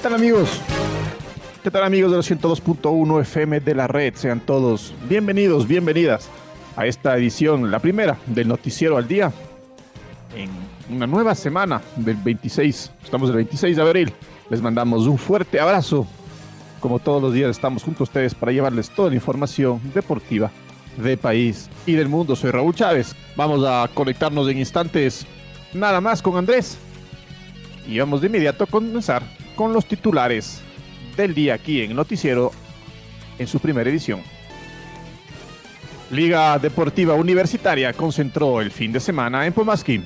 ¿Qué tal amigos? ¿Qué tal amigos de los 102.1 FM de la red? Sean todos bienvenidos, bienvenidas a esta edición, la primera del Noticiero al Día, en una nueva semana del 26, estamos el 26 de abril. Les mandamos un fuerte abrazo. Como todos los días estamos junto a ustedes para llevarles toda la información deportiva de país y del mundo. Soy Raúl Chávez. Vamos a conectarnos en instantes nada más con Andrés. Y vamos de inmediato a comenzar con los titulares del día aquí en Noticiero en su primera edición. Liga Deportiva Universitaria concentró el fin de semana en Pomasquín.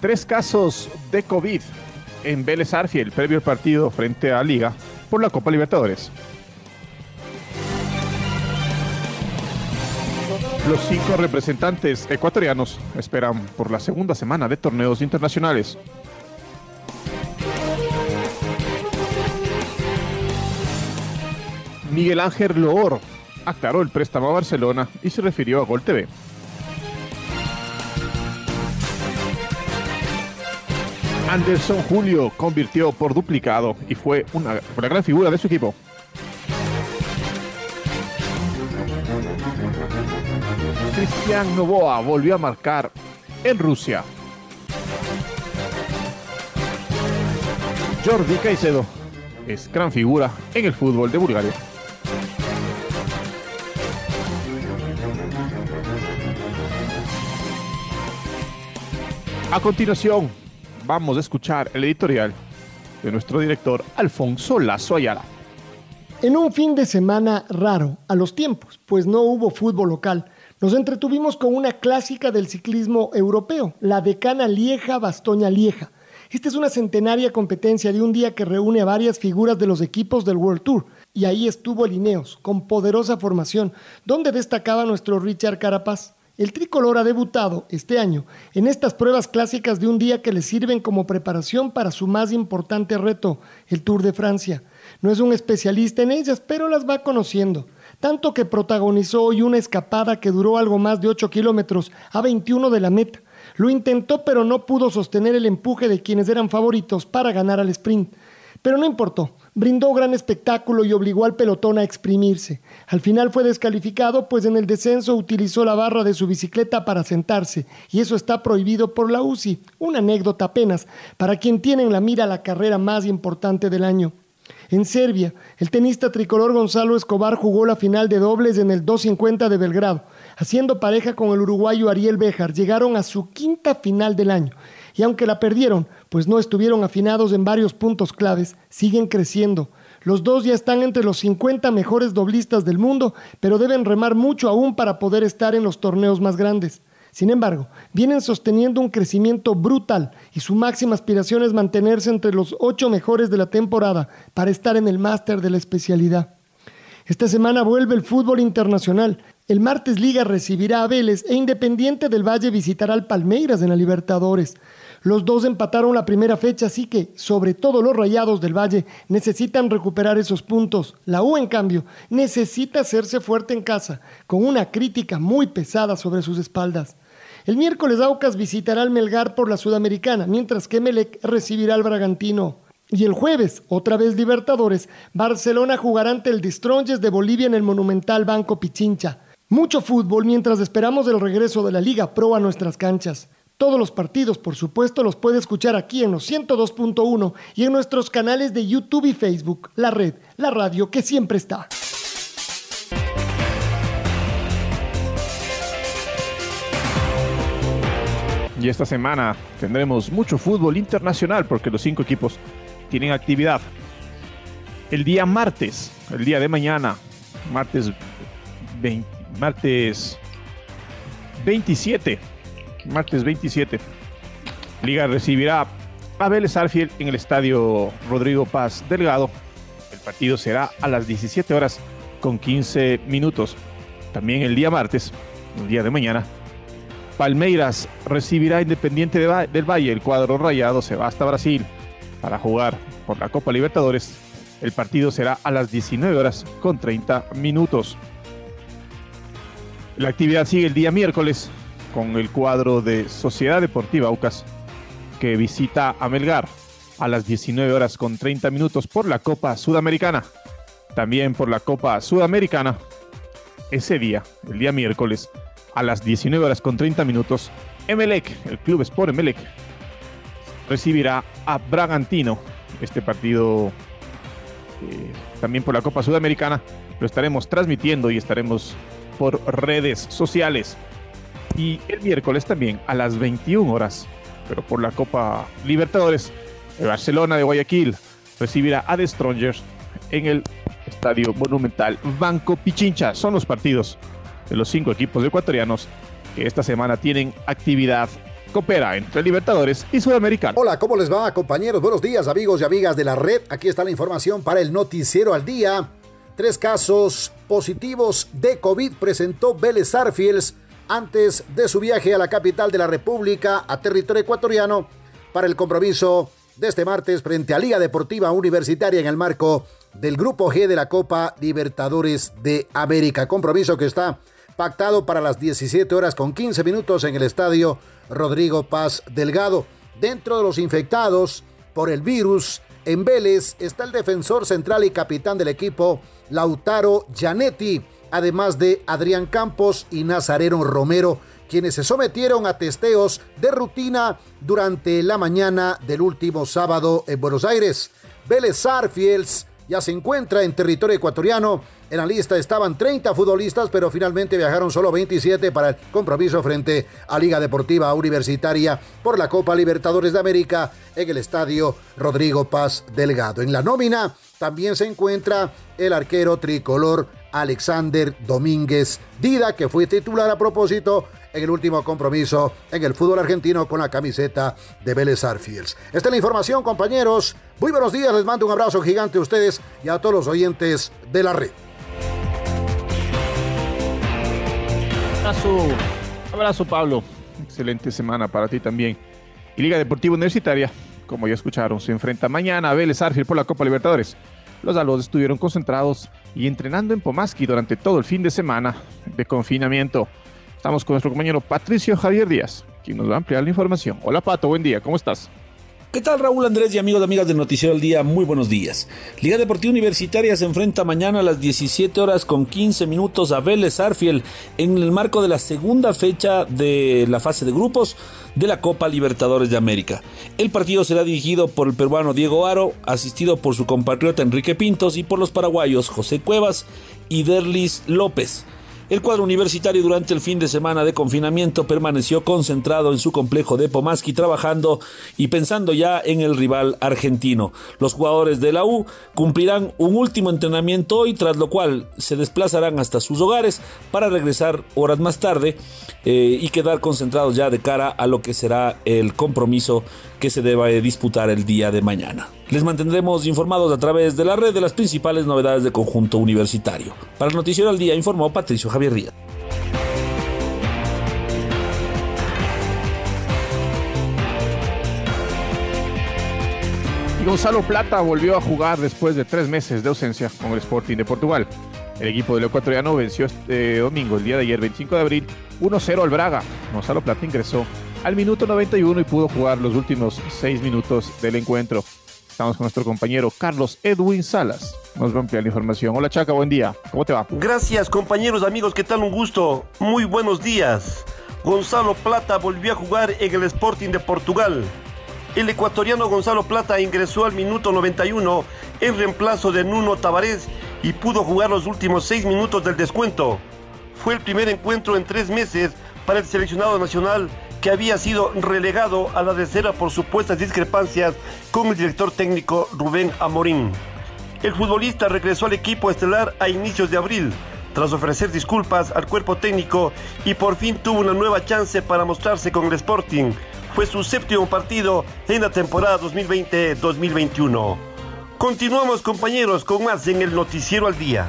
Tres casos de COVID en Vélez Arfiel previo partido frente a Liga por la Copa Libertadores. Los cinco representantes ecuatorianos esperan por la segunda semana de torneos internacionales. Miguel Ángel Loor aclaró el préstamo a Barcelona y se refirió a Gol TV. Anderson Julio convirtió por duplicado y fue una, una gran figura de su equipo. Cristian Novoa volvió a marcar en Rusia. Jordi Caicedo es gran figura en el fútbol de Bulgaria. A continuación, vamos a escuchar el editorial de nuestro director Alfonso Lazo Ayala. En un fin de semana raro a los tiempos, pues no hubo fútbol local, nos entretuvimos con una clásica del ciclismo europeo, la decana Lieja-Bastoña-Lieja. Esta es una centenaria competencia de un día que reúne a varias figuras de los equipos del World Tour. Y ahí estuvo el Ineos, con poderosa formación, donde destacaba nuestro Richard Carapaz. El tricolor ha debutado este año en estas pruebas clásicas de un día que le sirven como preparación para su más importante reto, el Tour de Francia. No es un especialista en ellas, pero las va conociendo tanto que protagonizó hoy una escapada que duró algo más de 8 kilómetros a 21 de la meta. Lo intentó pero no pudo sostener el empuje de quienes eran favoritos para ganar al sprint. Pero no importó, brindó gran espectáculo y obligó al pelotón a exprimirse. Al final fue descalificado pues en el descenso utilizó la barra de su bicicleta para sentarse y eso está prohibido por la UCI. Una anécdota apenas para quien tiene en la mira la carrera más importante del año. En Serbia, el tenista tricolor Gonzalo Escobar jugó la final de dobles en el 250 de Belgrado. Haciendo pareja con el uruguayo Ariel Béjar, llegaron a su quinta final del año. Y aunque la perdieron, pues no estuvieron afinados en varios puntos claves, siguen creciendo. Los dos ya están entre los 50 mejores doblistas del mundo, pero deben remar mucho aún para poder estar en los torneos más grandes. Sin embargo, vienen sosteniendo un crecimiento brutal y su máxima aspiración es mantenerse entre los ocho mejores de la temporada para estar en el máster de la especialidad. Esta semana vuelve el fútbol internacional. El martes Liga recibirá a Vélez e Independiente del Valle visitará al Palmeiras en la Libertadores. Los dos empataron la primera fecha, así que, sobre todo los rayados del Valle, necesitan recuperar esos puntos. La U, en cambio, necesita hacerse fuerte en casa, con una crítica muy pesada sobre sus espaldas. El miércoles Aucas visitará al Melgar por la Sudamericana, mientras que Melec recibirá al Bragantino. Y el jueves, otra vez Libertadores, Barcelona jugará ante el Distronges de Bolivia en el monumental Banco Pichincha. Mucho fútbol mientras esperamos el regreso de la Liga Pro a nuestras canchas. Todos los partidos, por supuesto, los puede escuchar aquí en los 102.1 y en nuestros canales de YouTube y Facebook, la red, la radio que siempre está. Y esta semana tendremos mucho fútbol internacional porque los cinco equipos tienen actividad. El día martes, el día de mañana, martes 20, martes 27, martes 27, Liga recibirá a Vélez Arfield en el estadio Rodrigo Paz Delgado. El partido será a las 17 horas con 15 minutos. También el día martes, el día de mañana, Palmeiras recibirá Independiente del Valle. El cuadro rayado se va hasta Brasil para jugar por la Copa Libertadores. El partido será a las 19 horas con 30 minutos. La actividad sigue el día miércoles con el cuadro de Sociedad Deportiva Aucas que visita a Melgar a las 19 horas con 30 minutos por la Copa Sudamericana. También por la Copa Sudamericana. Ese día, el día miércoles, a las 19 horas con 30 minutos, Emelec, el Club Sport Emelec, recibirá a Bragantino. Este partido eh, también por la Copa Sudamericana lo estaremos transmitiendo y estaremos por redes sociales. Y el miércoles también a las 21 horas, pero por la Copa Libertadores, el Barcelona de Guayaquil recibirá a The Strongers en el Estadio Monumental Banco Pichincha. Son los partidos de los cinco equipos ecuatorianos que esta semana tienen actividad coopera entre Libertadores y Sudamericano. Hola, ¿cómo les va, compañeros? Buenos días, amigos y amigas de la red. Aquí está la información para el Noticiero al Día. Tres casos positivos de COVID presentó Vélez Arfiels antes de su viaje a la capital de la República, a territorio ecuatoriano, para el compromiso de este martes frente a Liga Deportiva Universitaria en el marco del Grupo G de la Copa Libertadores de América. Compromiso que está pactado para las 17 horas con 15 minutos en el estadio Rodrigo Paz Delgado. Dentro de los infectados por el virus, en Vélez está el defensor central y capitán del equipo, Lautaro Gianetti, además de Adrián Campos y Nazareno Romero, quienes se sometieron a testeos de rutina durante la mañana del último sábado en Buenos Aires. Vélez Arfiels ya se encuentra en territorio ecuatoriano. En la lista estaban 30 futbolistas, pero finalmente viajaron solo 27 para el compromiso frente a Liga Deportiva Universitaria por la Copa Libertadores de América en el estadio Rodrigo Paz Delgado. En la nómina también se encuentra el arquero tricolor Alexander Domínguez Dida, que fue titular a propósito en el último compromiso en el fútbol argentino con la camiseta de Vélez Arfiels. Esta es la información, compañeros. Muy buenos días, les mando un abrazo gigante a ustedes y a todos los oyentes de la red. Abrazo, abrazo Pablo. Excelente semana para ti también. Y Liga Deportiva Universitaria, como ya escucharon, se enfrenta mañana a Vélez Arfiel por la Copa Libertadores. Los alos estuvieron concentrados y entrenando en Pomaski durante todo el fin de semana de confinamiento. Estamos con nuestro compañero Patricio Javier Díaz, quien nos va a ampliar la información. Hola Pato, buen día, ¿cómo estás? ¿Qué tal Raúl Andrés y amigos y amigas del Noticiero del Día? Muy buenos días. Liga Deportiva Universitaria se enfrenta mañana a las 17 horas con 15 minutos a Vélez Arfiel en el marco de la segunda fecha de la fase de grupos de la Copa Libertadores de América. El partido será dirigido por el peruano Diego Aro, asistido por su compatriota Enrique Pintos y por los paraguayos José Cuevas y Derlis López. El cuadro universitario durante el fin de semana de confinamiento permaneció concentrado en su complejo de Pomaski trabajando y pensando ya en el rival argentino. Los jugadores de la U cumplirán un último entrenamiento hoy, tras lo cual se desplazarán hasta sus hogares para regresar horas más tarde eh, y quedar concentrados ya de cara a lo que será el compromiso que se deba disputar el día de mañana. Les mantendremos informados a través de la red de las principales novedades de conjunto universitario. Para el Noticiero al Día informó Patricio Javier Díaz. Y Gonzalo Plata volvió a jugar después de tres meses de ausencia con el Sporting de Portugal. El equipo del ecuatoriano venció este domingo, el día de ayer, 25 de abril, 1-0 al Braga. Gonzalo Plata ingresó al minuto 91 y pudo jugar los últimos seis minutos del encuentro. Estamos con nuestro compañero Carlos Edwin Salas. Nos va a ampliar la información. Hola Chaca, buen día. ¿Cómo te va? Gracias compañeros, amigos. ¿Qué tal? Un gusto. Muy buenos días. Gonzalo Plata volvió a jugar en el Sporting de Portugal. El ecuatoriano Gonzalo Plata ingresó al minuto 91 en reemplazo de Nuno Tavares y pudo jugar los últimos seis minutos del descuento. Fue el primer encuentro en tres meses para el seleccionado nacional que había sido relegado a la tercera por supuestas discrepancias con el director técnico Rubén Amorín. El futbolista regresó al equipo estelar a inicios de abril, tras ofrecer disculpas al cuerpo técnico y por fin tuvo una nueva chance para mostrarse con el Sporting. Fue su séptimo partido en la temporada 2020-2021. Continuamos compañeros con más en el Noticiero al Día.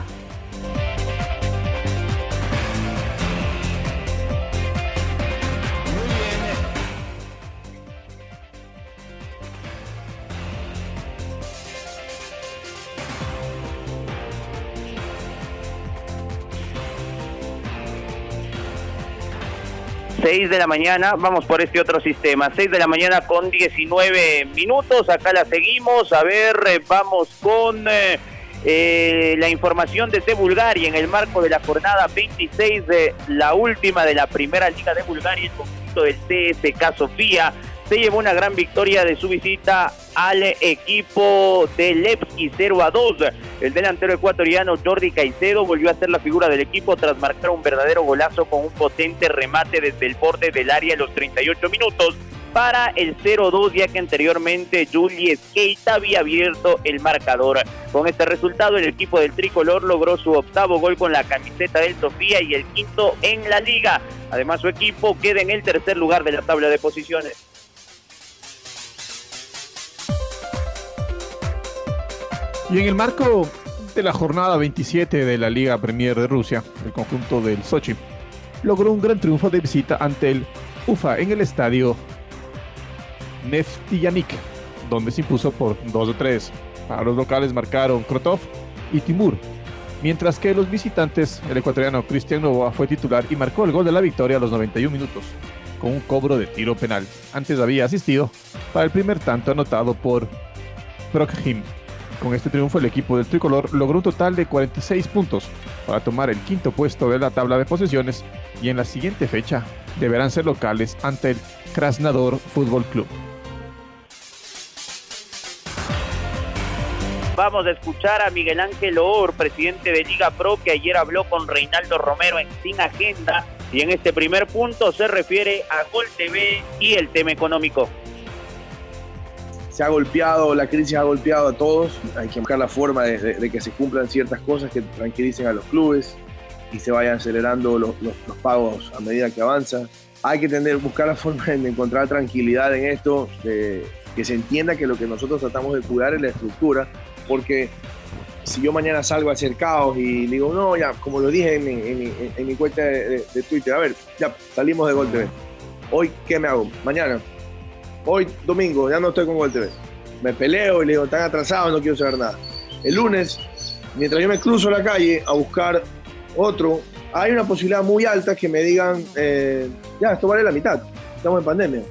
6 de la mañana, vamos por este otro sistema, 6 de la mañana con 19 minutos, acá la seguimos, a ver, eh, vamos con eh, eh, la información desde Bulgaria en el marco de la jornada 26 de la última de la primera liga de Bulgaria, el conjunto del CSK Sofía se llevó una gran victoria de su visita al equipo de Levski 0 a 2. El delantero ecuatoriano Jordi Caicedo volvió a ser la figura del equipo tras marcar un verdadero golazo con un potente remate desde el borde del área a los 38 minutos para el 0-2, ya que anteriormente Julius Keita había abierto el marcador. Con este resultado, el equipo del tricolor logró su octavo gol con la camiseta del Sofía y el quinto en la liga. Además, su equipo queda en el tercer lugar de la tabla de posiciones. Y en el marco de la jornada 27 de la Liga Premier de Rusia, el conjunto del Sochi logró un gran triunfo de visita ante el UFA en el estadio Neftiyanik, donde se impuso por 2 3. Para los locales marcaron Krotov y Timur, mientras que los visitantes, el ecuatoriano Cristian Novoa fue titular y marcó el gol de la victoria a los 91 minutos, con un cobro de tiro penal. Antes había asistido para el primer tanto anotado por Prokhim. Con este triunfo el equipo del tricolor logró un total de 46 puntos para tomar el quinto puesto de la tabla de posesiones y en la siguiente fecha deberán ser locales ante el Krasnodar Fútbol Club. Vamos a escuchar a Miguel Ángel Or, presidente de Liga Pro, que ayer habló con Reinaldo Romero en Sin Agenda y en este primer punto se refiere a Gol TV y el tema económico se ha golpeado, la crisis ha golpeado a todos, hay que buscar la forma de, que se cumplan ciertas cosas que tranquilicen a los clubes y se vayan acelerando los, pagos a medida que avanza. Hay que tener, buscar la forma de encontrar tranquilidad en esto, que se entienda que lo que nosotros tratamos de cuidar es la estructura, porque si yo mañana salgo a hacer caos y digo, no, ya, como lo dije en mi, cuenta de, Twitter, a ver, ya salimos de Gol. Hoy, ¿qué me hago? Mañana, Hoy, domingo, ya no estoy con Gol. Me peleo y le digo, están atrasados, no quiero saber nada. El lunes, mientras yo me cruzo la calle a buscar otro, hay una posibilidad muy alta que me digan, eh, ya, esto vale la mitad, estamos en pandemia.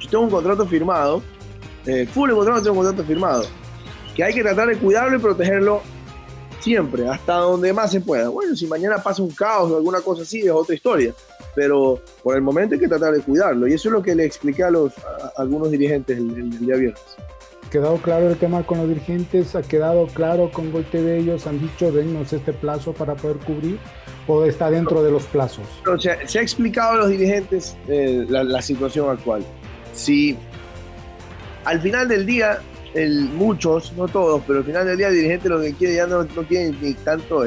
Yo tengo un contrato firmado, eh, full contrato, tengo un contrato firmado, que hay que tratar de cuidarlo y protegerlo siempre, hasta donde más se pueda. Bueno, si mañana pasa un caos o alguna cosa así, es otra historia pero por el momento hay que tratar de cuidarlo. Y eso es lo que le expliqué a, los, algunos dirigentes el, día viernes. Ha quedado claro el tema con los dirigentes, ha quedado claro con Gol TV, ellos han dicho, denos este plazo para poder cubrir, o está dentro de los plazos. se ha explicado a los dirigentes eh, la, situación actual. Si al final del día, el, muchos, no todos, pero al final del día el dirigente lo que quiere ya no, no tiene ni tanto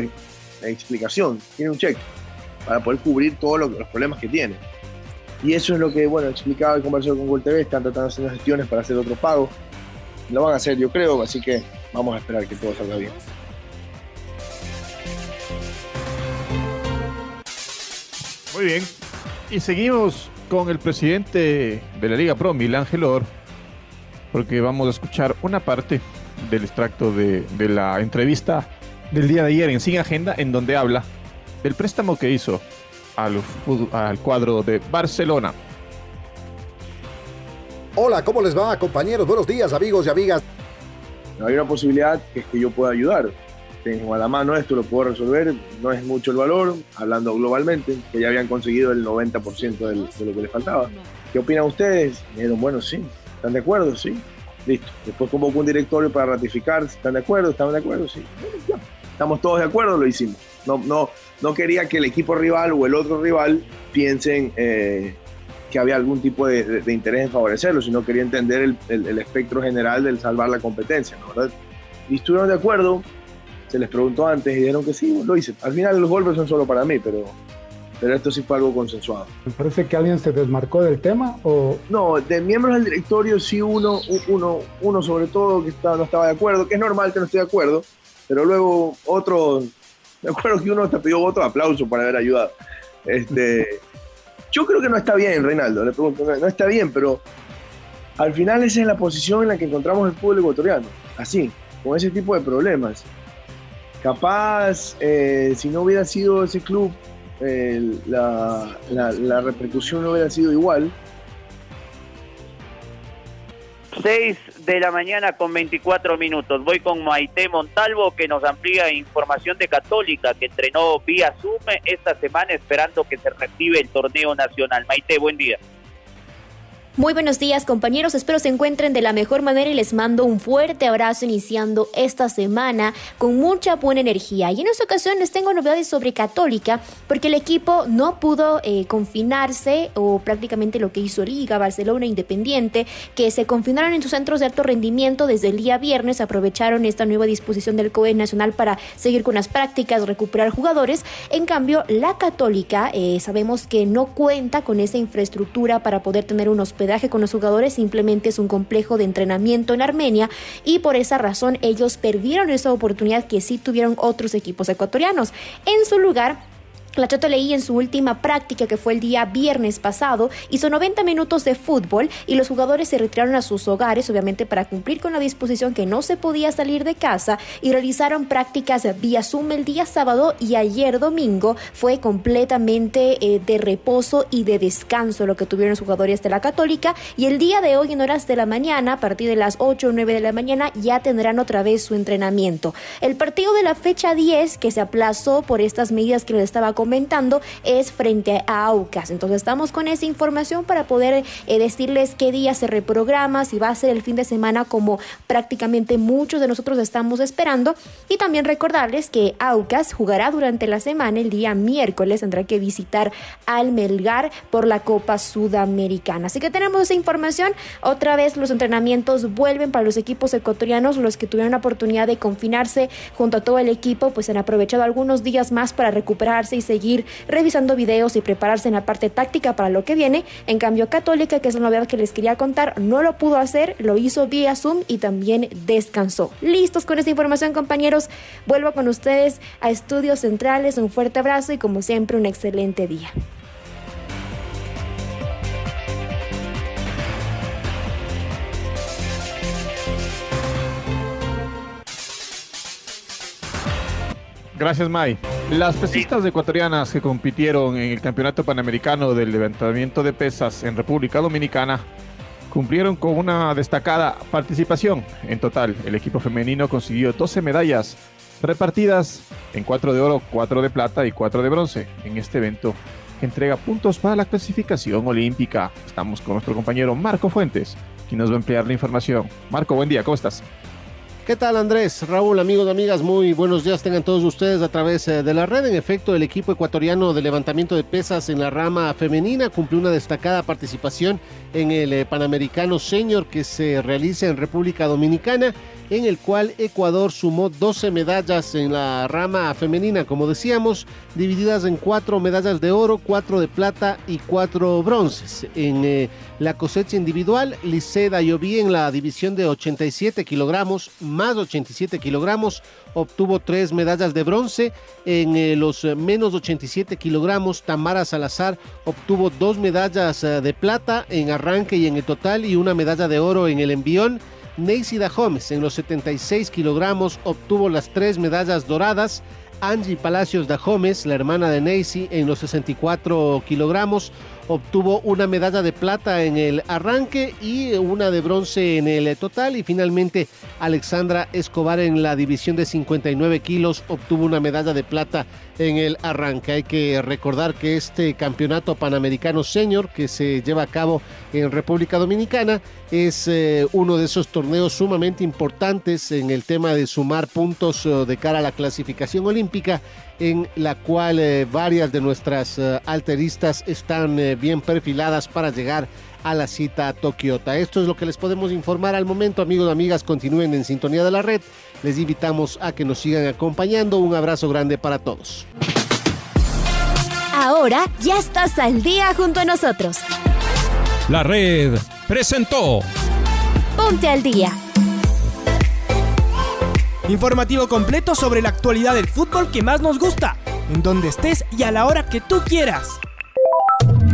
explicación, tiene un cheque para poder cubrir todos los problemas que tiene. Y eso es lo que, bueno, explicaba y conversó con Google TV, están tratando de hacer gestiones para hacer otro pago. Lo van a hacer, yo creo, así que vamos a esperar que todo salga bien. Muy bien. Y seguimos con el presidente de la Liga Pro, Milán Gelor, porque vamos a escuchar una parte del extracto de la entrevista del día de ayer en Sin Agenda, en donde habla del préstamo que hizo al, al cuadro de Barcelona. Hola, ¿cómo les va, compañeros? Buenos días, amigos y amigas. Hay una posibilidad que es que yo pueda ayudar. Tengo a la mano esto, lo puedo resolver. No es mucho el valor, hablando globalmente, que ya habían conseguido el 90% de lo que les faltaba. ¿Qué opinan ustedes? Me dijeron, bueno, sí. ¿Están de acuerdo? Sí. Listo. Después convocó un directorio para ratificar. ¿Están de acuerdo? ¿Están de acuerdo? Sí. Estamos todos de acuerdo, lo hicimos. No, no, no quería que el equipo rival o el otro rival piensen eh, que había algún tipo de, interés en favorecerlo, sino quería entender el, el, espectro general del salvar la competencia, ¿no? ¿verdad? Y estuvieron de acuerdo, se les preguntó antes y dijeron que sí, lo hice. Al final los golpes son solo para mí, pero, pero esto sí fue algo consensuado. ¿Me parece que alguien se desmarcó del tema? o No, de miembros del directorio sí uno, uno, uno sobre todo que estaba, no estaba de acuerdo, que es normal que no esté de acuerdo, pero luego otro, me acuerdo que uno te pidió voto aplauso por haber ayudado. Este, yo creo que no está bien, Reinaldo, le pregunto, no está bien, pero al final esa es la posición en la que encontramos el fútbol ecuatoriano, así, con ese tipo de problemas. Capaz, eh, si no hubiera sido ese club, la, la, repercusión no hubiera sido igual. 6 de la mañana con 24 minutos. Voy con Maite Montalvo que nos amplía información de Católica que entrenó vía Zoom esta semana esperando que se reactive el torneo nacional. Maite, buen día. Muy buenos días compañeros, espero se encuentren de la mejor manera y les mando un fuerte abrazo iniciando esta semana con mucha buena energía. Y en esta ocasión les tengo novedades sobre Católica porque el equipo no pudo eh, confinarse o prácticamente lo que hizo Liga, Barcelona, Independiente, que se confinaron en sus centros de alto rendimiento desde el día viernes, aprovecharon esta nueva disposición del COE Nacional para seguir con las prácticas, recuperar jugadores. En cambio, la Católica eh, sabemos que no cuenta con esa infraestructura para poder tener unos con los jugadores simplemente es un complejo de entrenamiento en Armenia y por esa razón ellos perdieron esa oportunidad que sí tuvieron otros equipos ecuatorianos. En su lugar, la Chota Leí en su última práctica, que fue el día viernes pasado, hizo 90 minutos de fútbol y los jugadores se retiraron a sus hogares, obviamente para cumplir con la disposición que no se podía salir de casa, y realizaron prácticas vía Zoom el día sábado y ayer domingo fue completamente eh, de reposo y de descanso lo que tuvieron los jugadores de la Católica. Y el día de hoy, en horas de la mañana, a partir de las 8 o 9 de la mañana, ya tendrán otra vez su entrenamiento. El partido de la fecha 10, que se aplazó por estas medidas que les estaba comentando es frente a Aucas. Entonces estamos con esa información para poder eh, decirles qué día se reprograma, si va a ser el fin de semana como prácticamente muchos de nosotros estamos esperando. Y también recordarles que Aucas jugará durante la semana, el día miércoles tendrá que visitar al Melgar por la Copa Sudamericana. Así que tenemos esa información. Otra vez los entrenamientos vuelven para los equipos ecuatorianos, los que tuvieron la oportunidad de confinarse junto a todo el equipo, pues han aprovechado algunos días más para recuperarse y seguir revisando videos y prepararse en la parte táctica para lo que viene. En cambio, Católica, que es la novedad que les quería contar, no lo pudo hacer, lo hizo vía Zoom y también descansó. Listos con esta información, compañeros. Vuelvo con ustedes a Estudios Centrales. Un fuerte abrazo y como siempre, un excelente día. Gracias, Mai. Las pesistas ecuatorianas que compitieron en el Campeonato Panamericano del Levantamiento de Pesas en República Dominicana cumplieron con una destacada participación. En total, el equipo femenino consiguió 12 medallas repartidas en 4 de oro, 4 de plata y 4 de bronce en este evento que entrega puntos para la clasificación olímpica. Estamos con nuestro compañero Marco Fuentes, quien nos va a emplear la información. Marco, buen día, ¿cómo estás? ¿Qué tal Andrés? Raúl, amigos amigas, muy buenos días tengan todos ustedes a través eh, de la red. En efecto, el equipo ecuatoriano de levantamiento de pesas en la rama femenina cumplió una destacada participación en el eh, Panamericano Senior que se realiza en República Dominicana en el cual Ecuador sumó 12 medallas en la rama femenina, como decíamos, divididas en cuatro medallas de oro, cuatro de plata y cuatro bronces. En eh, la cosecha individual, Liceda Lloví en la división de 87 kilogramos, más 87 kilogramos, obtuvo tres medallas de bronce. En eh, los menos 87 kilogramos, Tamara Salazar obtuvo dos medallas eh, de plata en arranque y en el total y una medalla de oro en el envión. Neisy Dahomes en los 76 kilogramos obtuvo las tres medallas doradas. Angie Palacios Dahomes, la hermana de Neisy, en los 64 kilogramos obtuvo una medalla de plata en el arranque y una de bronce en el total. Y finalmente Alexandra Escobar en la división de 59 kilos obtuvo una medalla de plata en el arranque. Hay que recordar que este campeonato panamericano senior que se lleva a cabo en República Dominicana es eh, uno de esos torneos sumamente importantes en el tema de sumar puntos eh, de cara a la clasificación olímpica en la cual eh, varias de nuestras alteristas están bien perfiladas para llegar a la cita Tokiota. Esto es lo que les podemos informar al momento, amigos y amigas, continúen en sintonía de la red. Les invitamos a que nos sigan acompañando. Un abrazo grande para todos. Ahora ya estás al día junto a nosotros. La red presentó Ponte al día. Informativo completo sobre la actualidad del fútbol que más nos gusta, en donde estés y a la hora que tú quieras.